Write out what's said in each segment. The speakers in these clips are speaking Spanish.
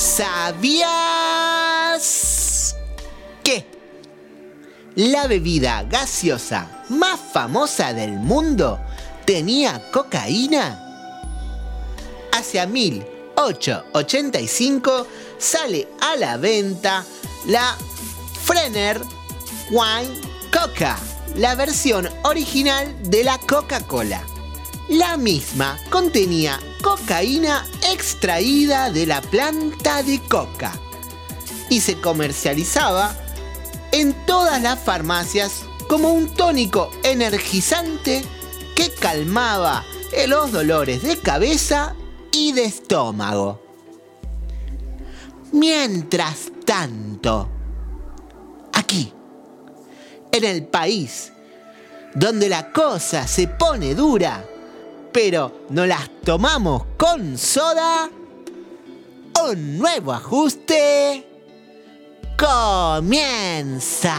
¿Sabías que la bebida gaseosa más famosa del mundo tenía cocaína? Hacia 1885 sale a la venta la Frenner Wine Coca, la versión original de la Coca-Cola. La misma contenía cocaína extraída de la planta de coca y se comercializaba en todas las farmacias como un tónico energizante que calmaba los dolores de cabeza y de estómago. Mientras tanto, aquí, en el país donde la cosa se pone dura, pero no las tomamos con soda, un nuevo ajuste comienza.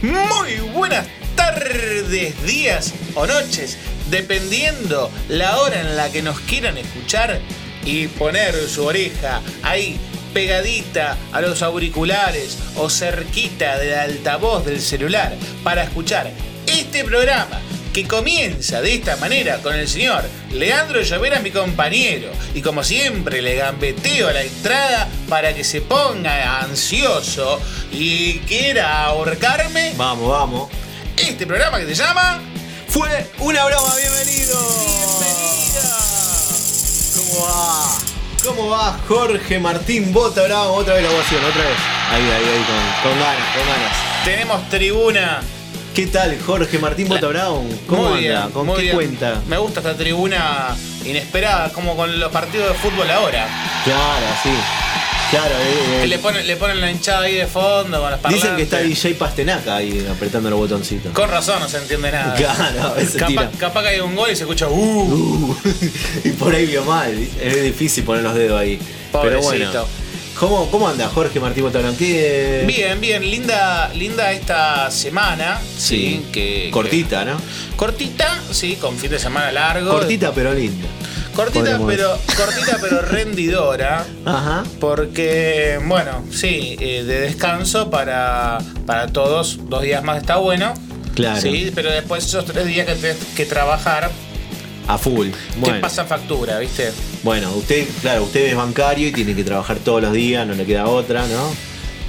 Muy buenas tardes, días o noches, dependiendo la hora en la que nos quieran escuchar y poner su oreja ahí pegadita a los auriculares o cerquita del altavoz del celular para escuchar este programa que comienza de esta manera con el señor Leandro Llovera, mi compañero, y como siempre le gambeteo a la entrada para que se ponga ansioso y quiera ahorcarme. Vamos, vamos. Este programa que se llama Fue una broma, bienvenido. Bienvenida. ¿Cómo va? ¿Cómo va Jorge Martín Bota Bravo? Otra vez la ovación, otra vez. Ahí, ahí, ahí, con, con ganas, con ganas. Tenemos tribuna. ¿Qué tal, Jorge Martín Bota Bravo? ¿Cómo Muy anda? bien, ¿Con muy qué bien. cuenta? Me gusta esta tribuna inesperada, como con los partidos de fútbol ahora. Claro, sí. Claro, eh, eh, Le ponen, le ponen la hinchada ahí de fondo con las dicen que está. DJ Pastenaca ahí apretando los botoncitos. Con razón no se entiende nada. Claro, tira. capaz, capaz que hay un gol y se escucha uh. Uh, y por ahí vio mal. Es difícil poner los dedos ahí. Pero bueno. ¿Cómo, ¿Cómo anda Jorge Martín Bota Bravo? ¿Qué- Bien, bien, linda, linda esta semana. Sí, Sí. que. Cortita, ¿no? cortita, sí, con fin de semana largo. Cortita pero linda. Cortita, pero, cortita pero rendidora. Ajá. Porque, bueno, sí, eh, de descanso para, para todos, dos días más está bueno. Claro. Sí, pero después esos tres días que tenés que trabajar, A full. Bueno. pasan factura, ¿viste? Bueno, usted, claro, usted es bancario y tiene que trabajar todos los días, no le queda otra, ¿no?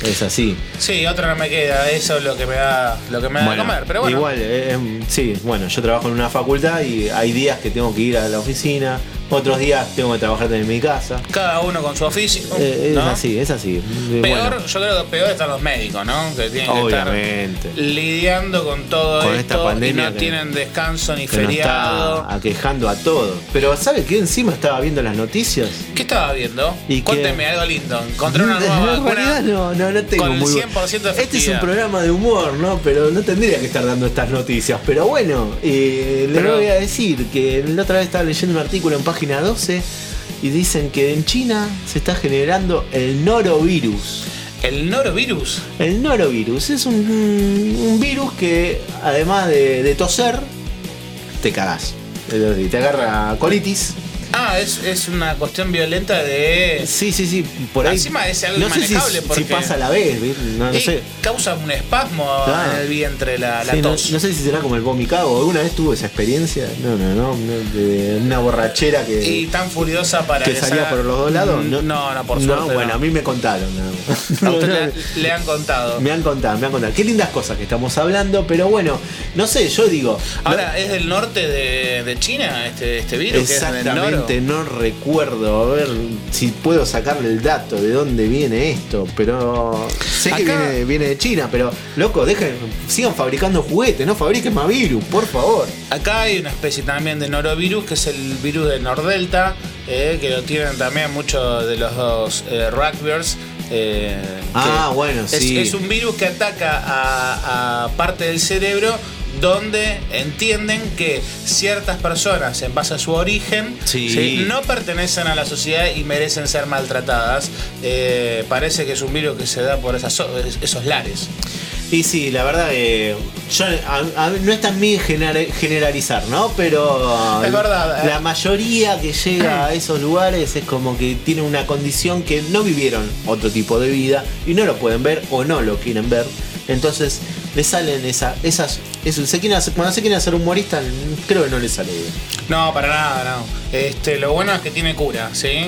Es así. Sí, otra no me queda, eso es lo que me da, lo que me da de comer. Pero bueno, Igual, eh, em, sí, bueno, yo trabajo en una facultad y hay días que tengo que ir a la oficina, otros días tengo que trabajar en mi casa. cada uno con su oficio. Eh, es ¿no? así, es así. Peor, bueno, yo creo que peor están los médicos, ¿no? Que tienen que Obviamente. estar lidiando con todo Con esto esta pandemia y no que- tienen descanso ni que feriado. está aquejando a todos. Pero ¿sabe qué encima estaba viendo las noticias? ¿Qué estaba viendo? ¿Y? Cuénteme algo lindo. Encontré una nueva en vacuna realidad no, no, no tengo con el muy bu- 100% de Este es un programa de humor, ¿no? Pero no tendría que estar dando estas noticias. Pero bueno, eh, le Pero- voy a decir que la otra vez estaba leyendo un artículo en página 12 y dicen que en China se está generando el norovirus. El norovirus. El norovirus es un, un virus que además de, de toser, te cagás. Te agarra colitis. Ah, es, es una cuestión violenta de. Sí, sí, sí, por ahí. Encima es algo no sé si, inmanejable si porque- pasa a la vez, no, no sé. causa un espasmo Claro. en el vientre, la, la Sí, tos. no sé si será como el vomicago. ¿Alguna vez tuvo esa experiencia? No, no, no. de una borrachera que, y tan furiosa para que salía esa- por los dos lados. No, No, no, por no, suerte. bueno, no. a mí me contaron. A usted le, le han contado. Me han contado, me han contado. Qué lindas cosas que estamos hablando, pero bueno, no sé, yo digo. Ahora, ¿es del norte de, de China este, este virus? que es del Exactamente, no recuerdo. A ver si puedo sacarle el dato de dónde viene esto. Pero sé que Acá- viene, viene de China, pero loco, dejen, sigan fabricando juguetes, no fabriquen más virus, por favor. Acá hay una especie también de norovirus, que es el virus de Nordelta, eh, que lo tienen también muchos de los dos eh, rugbyers. eh, Ah, que bueno, es, sí. es un virus que ataca a, a parte del cerebro donde entienden que ciertas personas, en base a su origen, Sí. ¿sí? no pertenecen a la sociedad y merecen ser maltratadas. Eh, parece que es un virus que se da por esas, esos lares. Y sí, la verdad que yo, a- a- no está en mí gener- generalizar, ¿no? Pero Es verdad, eh. la mayoría que llega a esos lugares es como que tiene una condición que no vivieron otro tipo de vida y no lo pueden ver o no lo quieren ver. Entonces le salen esa, esas... eso, se quieren hacer- cuando se quieren hacer humorista, creo que no les sale bien. No, para nada, no. Este, lo bueno es que tiene cura, ¿sí?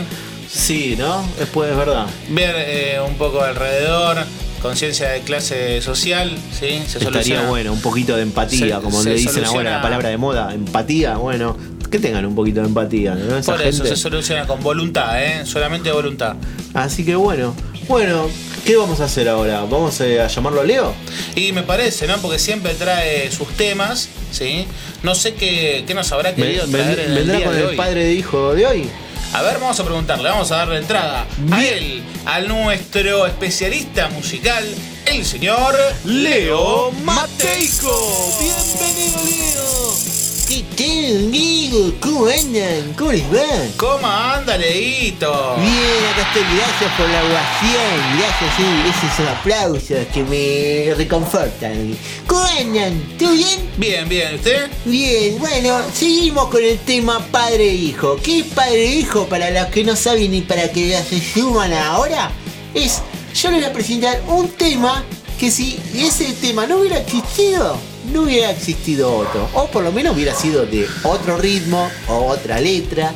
Sí, ¿no? Después es verdad. Ver eh, un poco alrededor, conciencia de clase social, ¿sí? Se Estaría soluciona. bueno, un poquito de empatía, Se- como se le dicen ahora la palabra de moda, empatía, bueno, que tengan un poquito de empatía, ¿no? Esa Por eso gente. se soluciona con voluntad, ¿eh? Solamente voluntad. Así que bueno, bueno, ¿qué vamos a hacer ahora? ¿Vamos eh, a llamarlo a Leo? Y me parece, ¿no? Porque siempre trae sus temas, ¿sí? No sé qué, qué nos habrá querido traer en el ¿Vendrá día con de el hoy. padre de hijo de hoy? A ver, vamos a preguntarle, vamos a darle entrada a él, a nuestro especialista musical, el señor Leo Mateico. Bienvenido, Leo. ¿Qué tal, amigos? ¿Cómo andan? ¿Cómo les va? ¿Cómo anda, Leito? Bien, acá estoy. Gracias por la ovación. Gracias, sí, esos son aplausos que me reconfortan. ¿Cómo andan? ¿Todo bien? Bien, bien, ¿usted? Bien, bueno, seguimos con el tema padre-hijo. ¿Qué es padre-hijo para los que no saben y para que se suman ahora? Es, yo les voy a presentar un tema que si ese tema no hubiera existido, no hubiera existido otro. O por lo menos hubiera sido de otro ritmo o otra letra.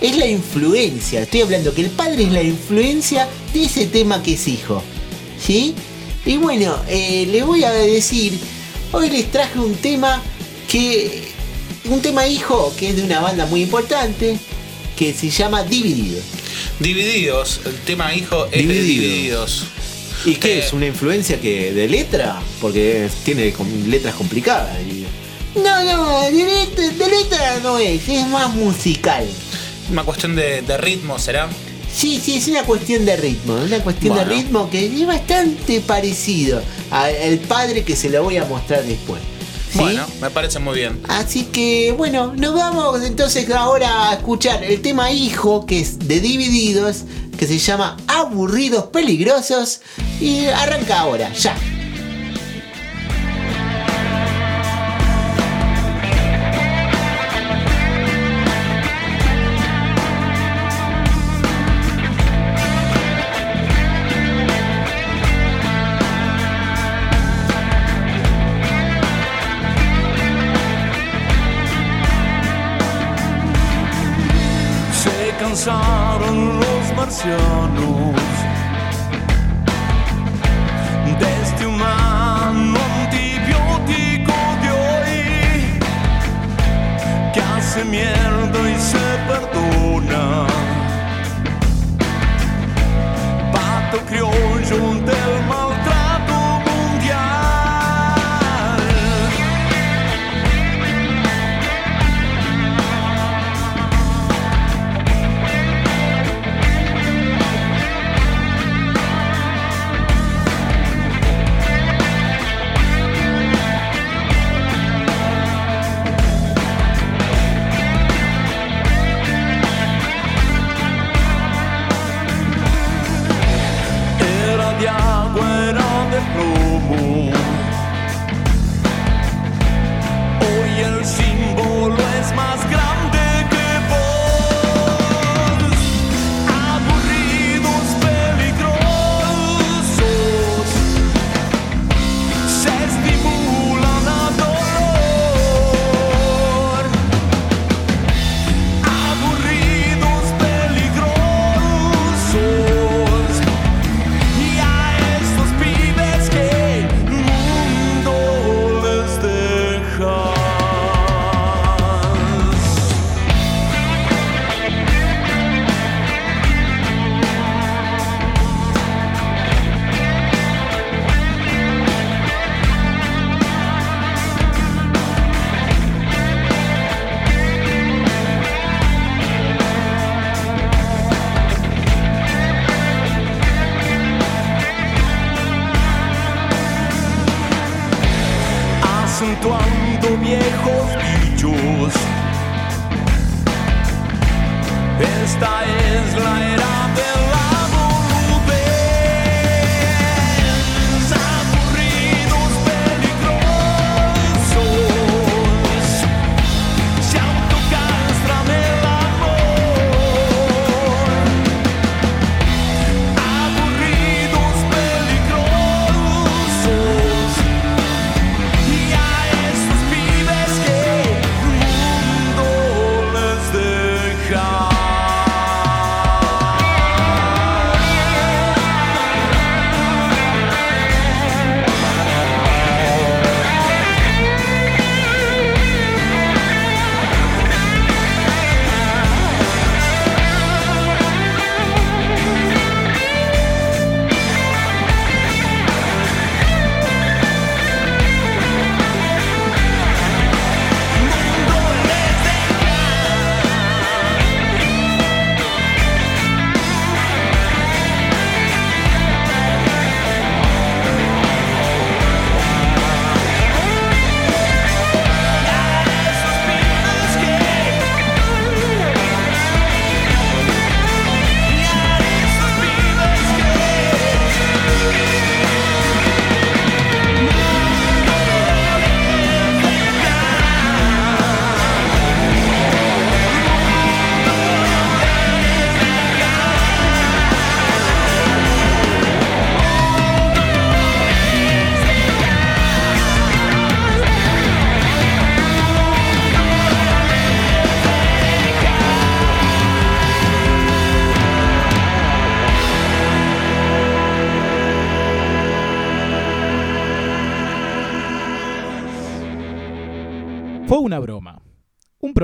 Es la influencia, estoy hablando que el padre es la influencia de ese tema que es hijo. ¿Sí? Y bueno, eh, les voy a decir, hoy les traje un tema que... Un tema hijo que es de una banda muy importante que se llama Dividido. Divididos, el tema hijo es de Dividido. divididos. ¿Y qué Eh, es? ¿Una influencia que de letra? Porque tiene com- letras complicadas. y- No, no, de letra, de letra no es, es más musical. Una cuestión de, de ritmo, ¿será? Sí, sí, es una cuestión de ritmo, una cuestión Bueno. de ritmo que es bastante parecido al padre que se lo voy a mostrar después. ¿Sí? Bueno, me parece muy bien. Así que bueno, nos vamos entonces ahora a escuchar el tema hijo que es de Divididos, que se llama Aburridos Peligrosos y arranca ahora, ya. Los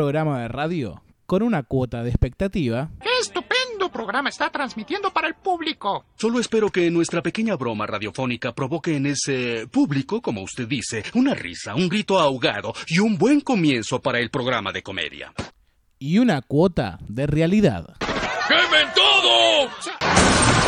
programa de radio con una cuota de expectativa ¡Qué estupendo programa está transmitiendo para el público! Solo espero que nuestra pequeña broma radiofónica provoque en ese público, como usted dice, una risa, un grito ahogado y un buen comienzo para el programa de comedia. y una cuota de realidad. ¡Quemen todo!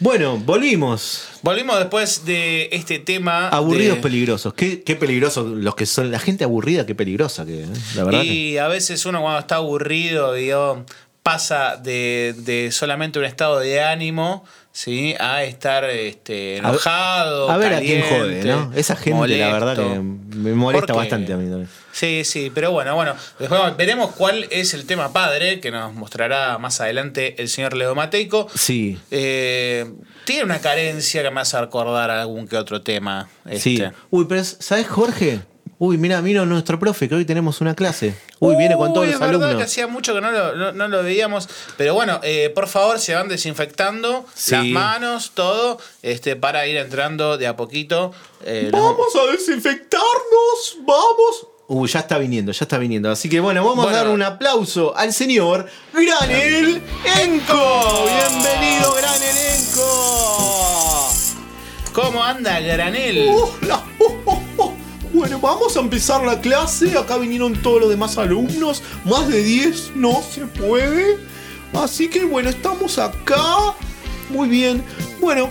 Bueno, volvimos. Volvimos después de este tema. Aburridos de- peligrosos. Qué, qué peligrosos los que son. La gente aburrida, qué peligrosa que, ¿eh? la verdad. que- Y a veces uno cuando está aburrido, digo, pasa de, de solamente un estado de ánimo, ¿sí? A estar este, enojado. A ver a quién jode, caliente, ¿no? Esa gente, la verdad, que me molesta bastante a mí también. Sí, sí, pero bueno, bueno. Después veremos cuál es el tema padre que nos mostrará más adelante el señor Leo Mateico. Sí, Eh, tiene una carencia que me hace recordar algún que otro tema. sí. este. Uy, pero ¿sabes, Jorge? Uy, mira, vino nuestro profe, que hoy tenemos una clase. Uy, viene con todos Uy, los es verdad que alumnos. hacía mucho que no lo, no- no lo veíamos. Pero bueno, eh, por favor, se van desinfectando Sí. las manos, todo, este, para ir entrando de a poquito. eh, los- Vamos a desinfectarnos, vamos. Uy, ya está viniendo, ya está viniendo. Así que bueno, vamos Bueno. a dar un aplauso al señor Granel Enco. Bienvenido, Granel Enco. ¿Cómo anda Granel? Oh, oh. Bueno, vamos a empezar la clase. Acá vinieron todos los demás alumnos. Más de 10 no se puede. Así que bueno, estamos acá. Muy bien. Bueno,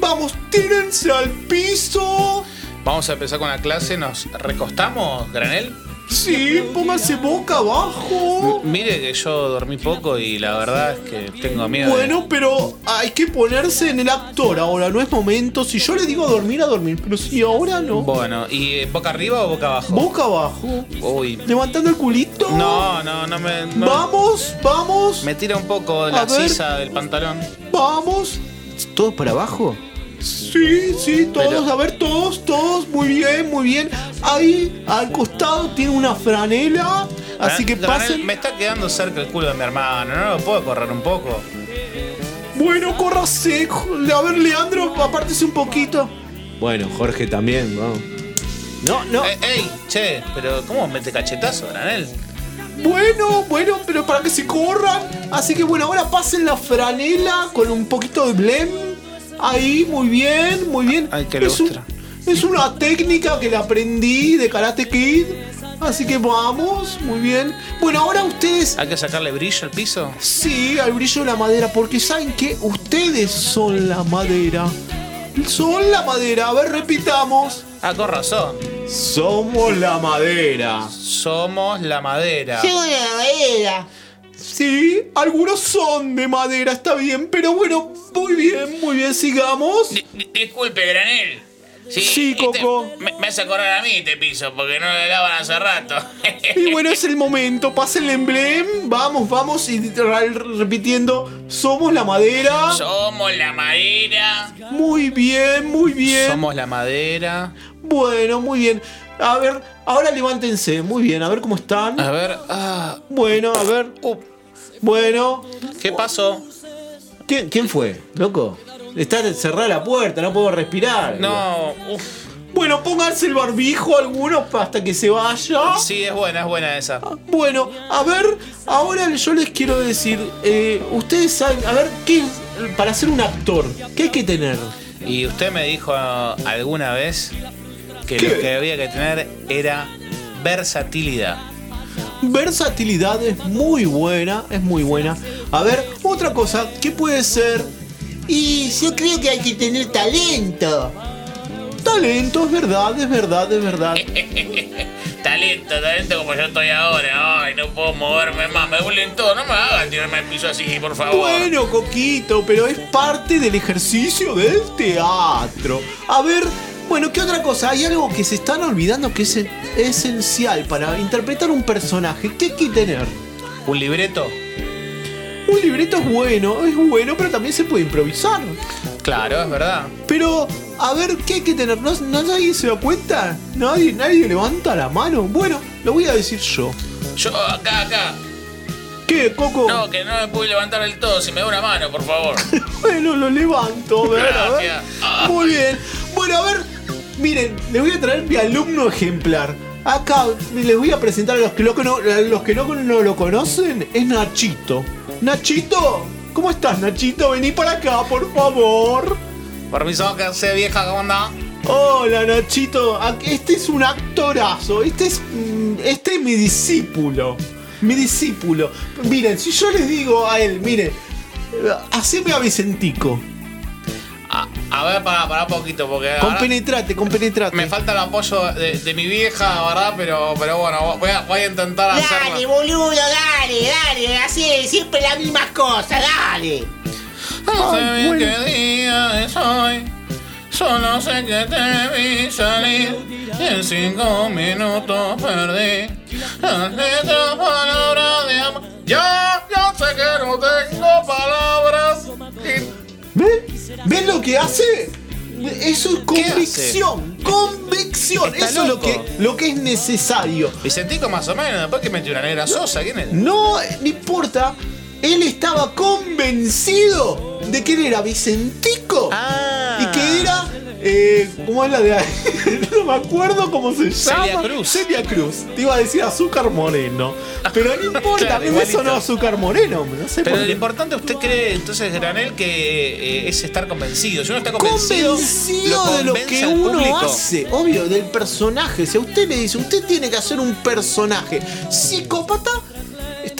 vamos, tírense al piso. Vamos a empezar con la clase. ¿Nos recostamos, Granel? Sí, pónganse boca abajo. Mire que yo dormí poco y la verdad es que tengo miedo. de- Bueno, pero hay que ponerse en el actor ahora, no es momento. Si yo le digo a dormir, a dormir, pero si ahora no. Bueno, ¿y eh, boca arriba o boca abajo? Boca abajo. Uy. Levantando el culito. No, no, no me. no- Vamos, vamos. Me tira un poco la A ver. sisa del pantalón. Vamos. ¿Todos para abajo? Sí, sí, todos, Pero- a ver, todos, todos, muy bien, muy bien. Ahí al costado tiene una franela, así que pasen. Me está quedando cerca el culo de mi hermano, ¿no lo puedo correr un poco? Bueno, córrase. A ver, Leandro, apártese un poquito. Bueno, Jorge también, vamos. No, no. Eh, ¡Ey! Che, pero ¿cómo mete cachetazo, Granel? Bueno, bueno, pero para que se corran. Así que bueno, ahora pasen la franela con un poquito de blem. Ahí, muy bien, muy bien. Ay, qué es, un- es una técnica que la aprendí de Karate Kid. Así que vamos, muy bien. Bueno, ahora ustedes ¿Hay que sacarle brillo al piso? Sí, al brillo de la madera, porque saben que ustedes son la madera. Son la madera. A ver, repitamos. Ah, con razón. Somos la madera. Somos la madera. Sí, algunos son de madera, está bien, pero bueno, muy bien, muy bien, sigamos. Di- di- Disculpe, Granel. Sí, este- Coco. me, me hace acordar a mí este piso, porque no lo lavan hace rato. Y bueno, es el momento, pasa el emblem, vamos, vamos, y re- repitiendo, somos la madera. Somos la madera. Muy bien, muy bien. Somos la madera. Bueno, muy bien. A ver, ahora levántense, muy bien, a ver cómo están. A ver. Ah, Bueno, a ver. uh, Bueno, ¿Qué pasó? ¿quién, quién fue, loco? Está cerrada la puerta, no puedo respirar. No, uff. Bueno, pónganse el barbijo algunos hasta que se vaya. Sí, es buena, es buena esa. Bueno, a ver, ahora yo les quiero decir, eh, ustedes saben, a ver, ¿qué para ser un actor? ¿Qué hay que tener? Y usted me dijo ah, alguna vez que ¿Qué? lo que había que tener era versatilidad. Versatilidad es muy buena, es muy buena. A ver, otra cosa, ¿qué puede ser? Y yo creo que hay que tener talento. Talento, es verdad, es verdad, es verdad. Talento, talento como yo estoy ahora. Ay, no puedo moverme más. Me duelen todo. No me hagan tirarme al piso así, por favor. Bueno, Coquito, pero es parte del ejercicio del teatro. A ver, bueno, ¿qué otra cosa? Hay algo que se están olvidando que es esencial para interpretar un personaje. ¿Qué hay que tener? Un libreto. Un libreto es bueno, es bueno, pero también se puede improvisar. Claro, es verdad. Pero, a ver, ¿qué hay que tener? ¿No, nadie se da cuenta? ¿Nadie, ¿Nadie levanta la mano? Bueno, lo voy a decir yo. Yo, acá, acá. ¿Qué, Coco? No, que no me pude levantar del todo. Si me da una mano, por favor. Bueno, lo levanto, a ver, a ver. Gracias. Ah. Muy bien. Bueno, a ver, Miren, les voy a traer mi alumno ejemplar. Acá les voy a presentar a los que, lo, a los que no, no lo conocen. Es Nachito. Nachito, ¿cómo estás, Nachito? Vení para acá, por favor. Permiso, que sé vieja, ¿cómo anda? Hola, Nachito. Este es un actorazo. Este es, mm, este es mi discípulo. Mi discípulo. Miren, si yo les digo a él, miren, eh, haceme a Vicentico. A, a ver, para, para un poquito, porque Compenetrate, compenetrate. me falta el apoyo de, de mi vieja, ¿verdad? Pero, pero bueno, voy a, voy a intentar Dale, hacerlo. boludo, dale, dale, así, siempre las mismas cosas, dale. No sé Ay, bien bueno. qué día es hoy. Solo sé que te vi salir y en cinco minutos perdí. Esta palabra de amor. Ya, ya sé que no tengo palabras. ¿Ven? ¿Ven lo que hace? Eso es ¿Qué convicción. Convicción. Está Eso es lo que, lo que es necesario. Vicentico más o menos, después que metió una negra sosa, ¿quién es? No, no importa. Él estaba convencido de que él era Vicentico. Ah. Y que era. Eh, ¿Cómo es la de ahí? no me acuerdo cómo se llama. Celia Cruz. Celia Cruz. Te iba a decir azúcar moreno. Pero no importa, a mí me sonó azúcar moreno. No sé Pero por lo importante, usted cree entonces, Granel, que eh, es estar convencido. Si uno está convencido, convencido de lo que uno público. hace, obvio, del personaje. Si a usted le dice, usted tiene que hacer un personaje psicópata,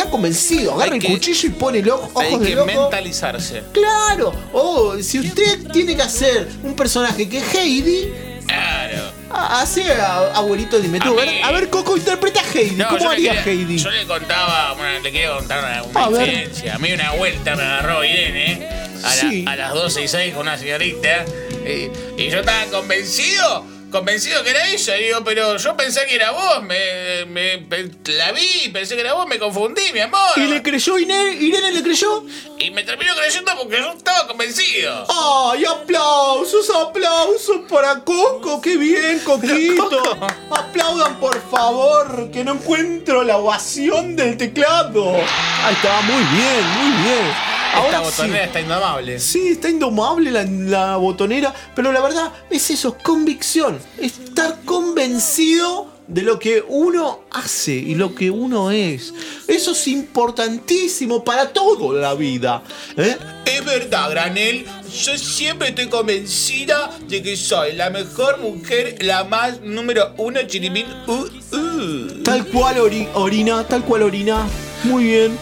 está convencido. Agarra Hay el que- cuchillo y pone los ojos Hay de que loco. mentalizarse. Claro. O si usted tiene que hacer un personaje que es Heidi, Claro. ha- hace a abuelito dime tú. A A ver, a Coco, interpreta a Heidi. No, ¿Cómo haría quería- Heidi? Yo le contaba, bueno, le quiero contar una, una A ver. experiencia. A mí una vuelta me agarró Irene a, la- Sí. a las 12 y 6 con una señorita y, y yo estaba convencido, convencido que era ella. Y digo, pero yo pensé que era vos, me, me- la vi, pensé que era vos, me confundí, mi amor. ¿Y le creyó Irene? ¿Irene le creyó? Y me terminó creyendo porque yo estaba convencido. ¡Ay, aplausos, aplausos para Coco! ¡Qué bien, Coquito! Aplaudan, por favor, que no encuentro la ovación del teclado. Ahí está, muy bien, muy bien. Esta Ahora botonera sí. está indomable. Sí, está indomable la, la botonera, pero la verdad es eso, convicción. Estar convencido de lo que uno hace y lo que uno es. Eso es importantísimo para toda la vida. ¿eh? Es verdad, Granel. Yo siempre estoy convencida de que soy la mejor mujer, la más número uno chiribín. Uh, uh. Tal cual ori- orina, tal cual orina. Muy bien.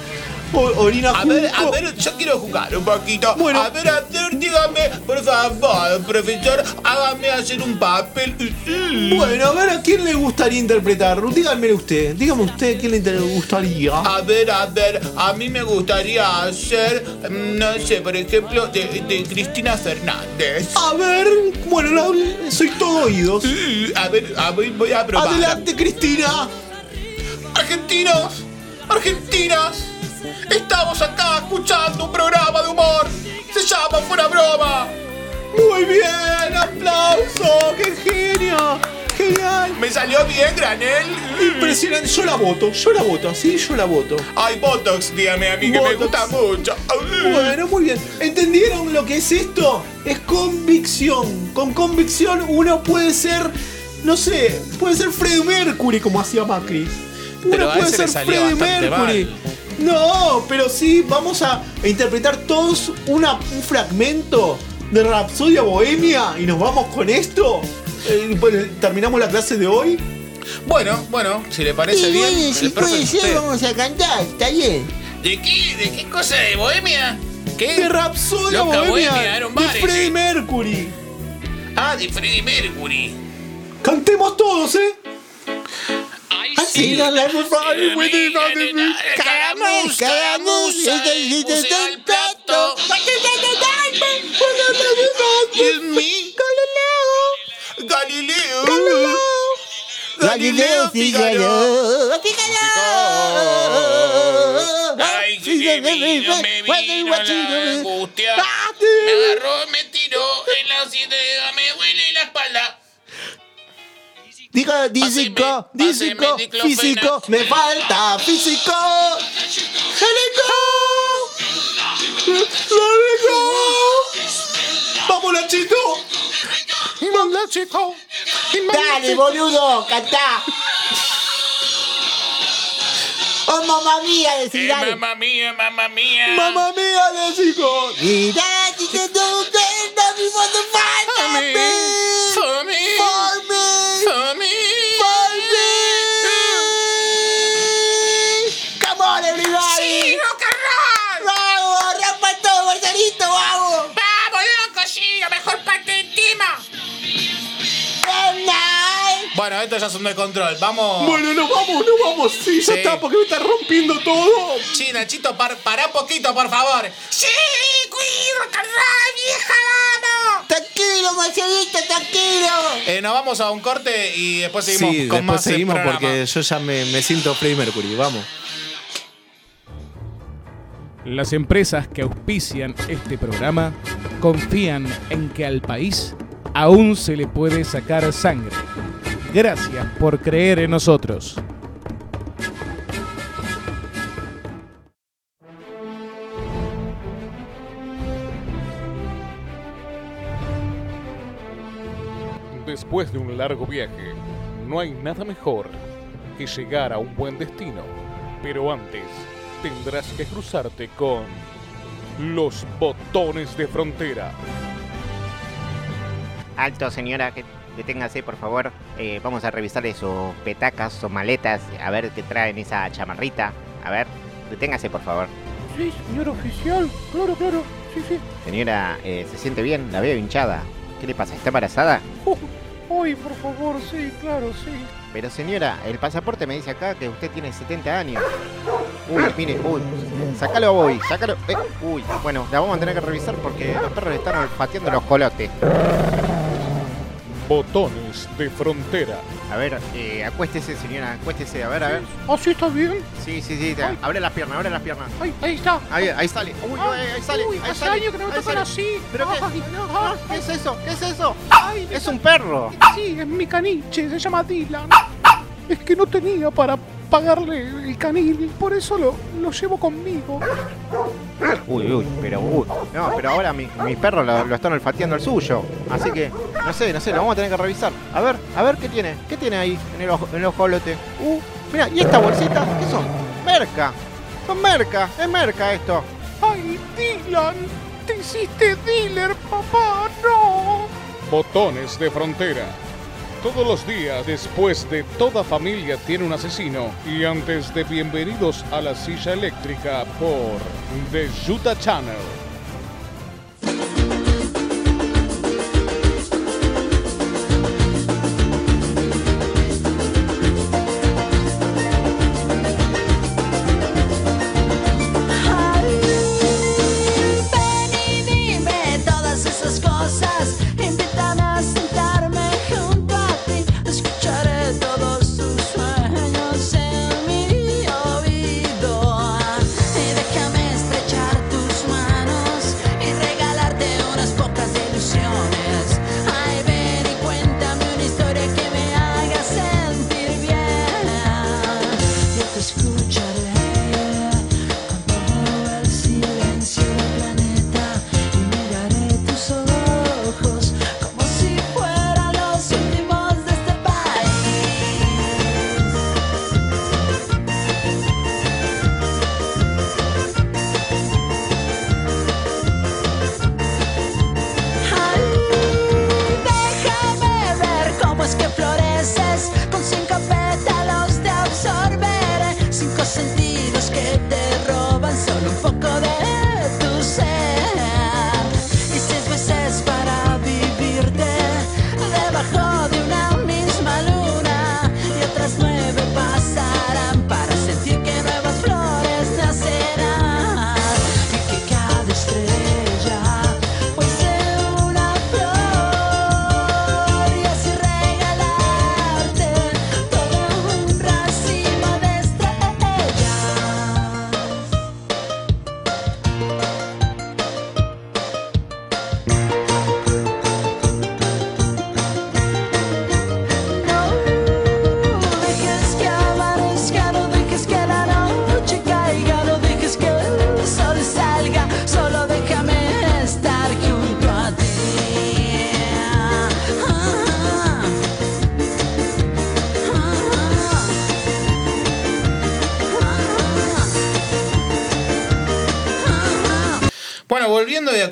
Orina A ver, a ver, yo quiero jugar un poquito. Bueno. A ver, a ver, dígame, por favor, profesor, hágame hacer un papel. Bueno, a ver, ¿a quién le gustaría interpretar? Díganme usted, dígame usted, ¿a quién le gustaría? A ver, a ver, a mí me gustaría hacer, mm, no sé, por ejemplo, de, de Cristina Fernández. A ver, bueno, la- soy todo oídos. A ver, a ver, voy a probar. Adelante, Cristina. Argentinos, argentinas, estamos acá escuchando un programa de humor. Se llama Fuera Broma. Muy bien, aplauso, qué genio. Genial. ¿Me salió bien, Granel? Impresionante, yo la voto, yo la voto, sí, yo la voto. Ay, Botox, dígame a mí que me gusta mucho. Bueno, muy bien. ¿Entendieron lo que es esto? Es convicción. Con convicción uno puede ser, no sé, puede ser Freddie Mercury como hacía Macri. Uno Pero a puede ser Freddie Mercury. No, pero sí, vamos a interpretar todos una, un fragmento de Rapsodia Bohemia y nos vamos con esto. Eh, bueno, terminamos la clase de hoy. Bueno, bueno, si le parece Y bien, bueno, si puede ser, usted. vamos a cantar, está bien. ¿De qué? ¿De qué cosa de Bohemia? ¿Qué? De Rapsodia Loca Bohemia. Bohemia, de Freddie ese. Mercury. Ah, de Freddie Mercury. Cantemos todos, ¿eh? Así no la hemos Cada mus, cada mus, puse al plato. Y en mí, Galileo. Galileo. Figaro. Ay, que me vino, me vino la angustia. Me agarró, me tiró en la cintura, me huele la espalda. Diga físico, físico, físico, me falta físico. ¡Jalico! ¡Vamos, Nachito! ¡Vamos, chico! Dale, boludo, cantá. Oh, mamá mía, decí, Eh, dale. mamá mía, mamá mía. Mamá mía, les digo. Mira, si te do that, esto ya es un descontrol. Vamos. Bueno, no vamos, no vamos. Sí, ya Sí. está, porque me está rompiendo todo. Sí, Nachito, par, pará poquito, por favor. ¡Sí, and roll, vieja, vamos! Tranquilo, Marcelito, tranquilo. Eh, nos vamos a un corte y después seguimos Sí, con después más seguimos programa. porque yo ya me, me siento Freddie Mercury. Vamos. Las empresas que auspician este programa confían en que al país aún se le puede sacar sangre. Gracias por creer en nosotros. Después de un largo viaje, no hay nada mejor que llegar a un buen destino. Pero antes, tendrás que cruzarte con los botones de frontera. Alto, señora, que deténgase, por favor. Eh, vamos a revisar sus petacas o maletas, a ver qué traen esa chamarrita. A ver, deténgase, por favor. Sí, señor oficial. Claro, claro. Sí, sí. Señora, eh, ¿se siente bien? La veo hinchada. ¿Qué le pasa? ¿Está embarazada? Uy, por favor, sí, claro, sí. Pero señora, el pasaporte me dice acá que usted tiene 70 años. Uy, mire, uy, sácalo hoy, sácalo. eh, uy, bueno, la vamos a tener que revisar porque los perros están olfateando los colotes. Botones de frontera. A ver, eh, acuéstese, señora, acuéstese, a ver, a ver. ¿Ah, sí está bien? Sí, sí, sí, abre las piernas, abre las piernas. Ay, ahí está. Ahí, ahí sale. Uy, Ay, ahí, sale. uy, ahí hace sale, años que no me tocan así. ¿Pero qué? Ay, no, Ah, ay, ¿Qué es eso? ¿Qué es eso? ay, Es un perro. Sí, es mi caniche, se llama Dylan. Es que no tenía para pagarle el canil, por eso lo, lo llevo conmigo. Uy, uy, pero uy. No, pero ahora mi, mis perros lo, lo están olfateando el suyo. Así que, no sé, no sé, lo vamos a tener que revisar. A ver, a ver qué tiene. ¿Qué tiene ahí en el, ojo- en el ojolote? Uh, mira, ¿y esta bolsita? ¿Qué son? Merca. Son merca, es merca esto. Ay, Dylan, te hiciste dealer, papá, no. Botones de frontera. Todos los días, después de toda familia tiene un asesino. Y antes de bienvenidos a la silla eléctrica por The Utah Channel.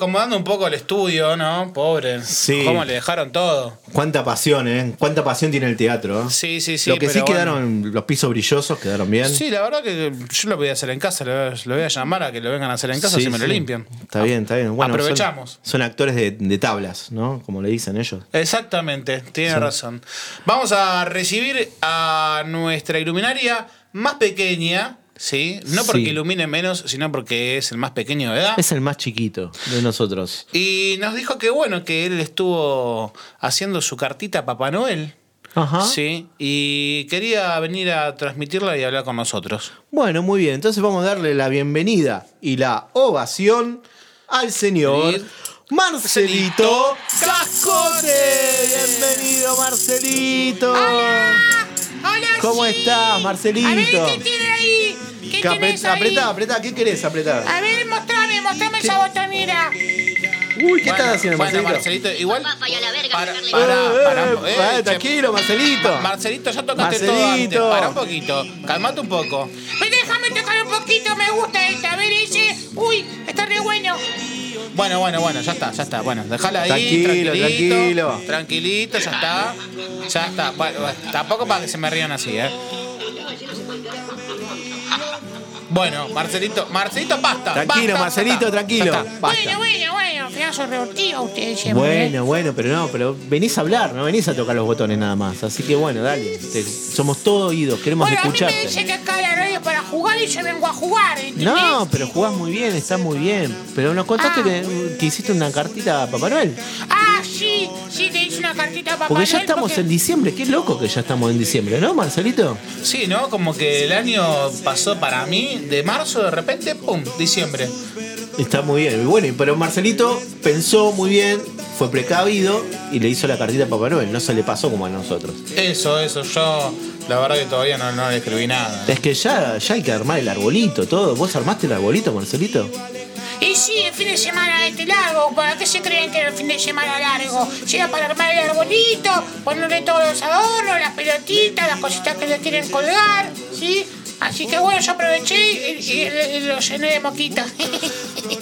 Acomodando un poco el estudio, ¿no? Pobre. Sí. ¿Cómo le dejaron todo? Cuánta pasión, ¿eh? Cuánta pasión tiene el teatro. ¿eh? Sí, sí, sí. Lo que sí bueno. quedaron, los pisos brillosos quedaron bien. Sí, la verdad que yo lo voy a hacer en casa. Lo, lo voy a llamar a que lo vengan a hacer en casa Sí, si me lo limpian. Está bien, está bien. Bueno, son- Aprovechamos. Son, actores de, de tablas, ¿no? Como le dicen ellos. Exactamente, tiene Sí. razón. Vamos a recibir a nuestra iluminaria más pequeña, ¿sí? No porque Sí. ilumine menos, sino porque es el más pequeño de edad. Es el más chiquito de nosotros. Y nos dijo que bueno, que él estuvo haciendo su cartita a Papá Noel. Ajá. Sí, y quería venir a transmitirla y hablar con nosotros. Bueno, muy bien. Entonces vamos a darle la bienvenida y la ovación al señor Marcelito Cascote. Bienvenido, Marcelito. Hola, ¿Cómo sí. estás, Marcelito? A ver, ¿qué tiene ahí? ¿Qué ahí? apretá, apretá. ¿Qué querés apretar? A ver, mostrame, mostrame esa botonera. Uy, ¿qué estás haciendo, bueno, Marcelito? Marcelito, igual. Para, Para, Eh, para, eh, eh, tranquilo, Marcelito. Ma- Marcelito, ya tocaste todo antes. Marcelito. Para un poquito. Calmate un poco. Pero déjame tocar un poquito, me gusta esta. A ver, ese. Uy, está re bueno. Bueno, bueno, bueno, ya está, ya está. Bueno, déjala ahí. Tranquilo, tranquilito, tranquilo. Tranquilito, ya está. Ya está. Bueno, bueno, tampoco para que se me rían así, ¿eh? Bueno, Marcelito, Marcelito, basta. Tranquilo, basta, Marcelito, basta. tranquilo. Basta. Bueno, bueno, bueno. Pedazo reortivo ustedes siempre. Bueno, bueno, pero no, pero venís a hablar, no venís a tocar los botones nada más. Así que bueno, dale. te- somos todo oídos, queremos Bueno, a mí me escucharte. dice que acá la radio para jugar y yo vengo a jugar, ¿entendés? No, pero jugás muy bien, estás muy bien. Pero nos contaste Ah. que, que hiciste una cartita a Papá Noel. Ah, sí, sí, te hice una cartita a Papá Porque ya Noel estamos porque- en diciembre. Qué loco que ya estamos en diciembre, ¿no, Marcelito? Sí, ¿no? Como que el año pasó para mí de marzo, de repente, ¡pum! Diciembre. Está muy bien. Y Bueno, pero Marcelito pensó muy bien, fue precavido y le hizo la cartita a Papá Noel. No se le pasó como a nosotros. Eso, eso, yo la verdad que todavía no, no le escribí nada. Es que ya, ya hay que armar el arbolito, todo. ¿Vos armaste el arbolito, Marcelito? Y sí, el fin de semana este largo, ¿para qué se creen que era el fin de semana largo? Llega para armar el arbolito, ponerle todos los adornos, las pelotitas, las cositas que le quieren colgar, ¿sí? Así que bueno, yo aproveché y, y- y lo llené de moquita.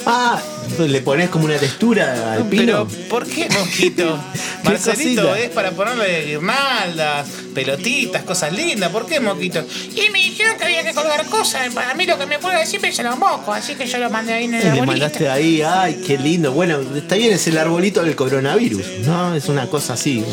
Ah, le pones como una textura al pino. Pero, ¿por qué mosquito? ¿Qué Marcelito es para ponerle guirnaldas, pelotitas, cosas lindas. ¿Por qué mosquito? Y me dijeron que había que colgar cosas. Para mí lo que me puede siempre se los moscos, así que yo lo mandé ahí en el Le arbolito. mandaste ahí, ay, qué lindo. Bueno, está bien, es el arbolito del coronavirus, ¿no? Es una cosa así,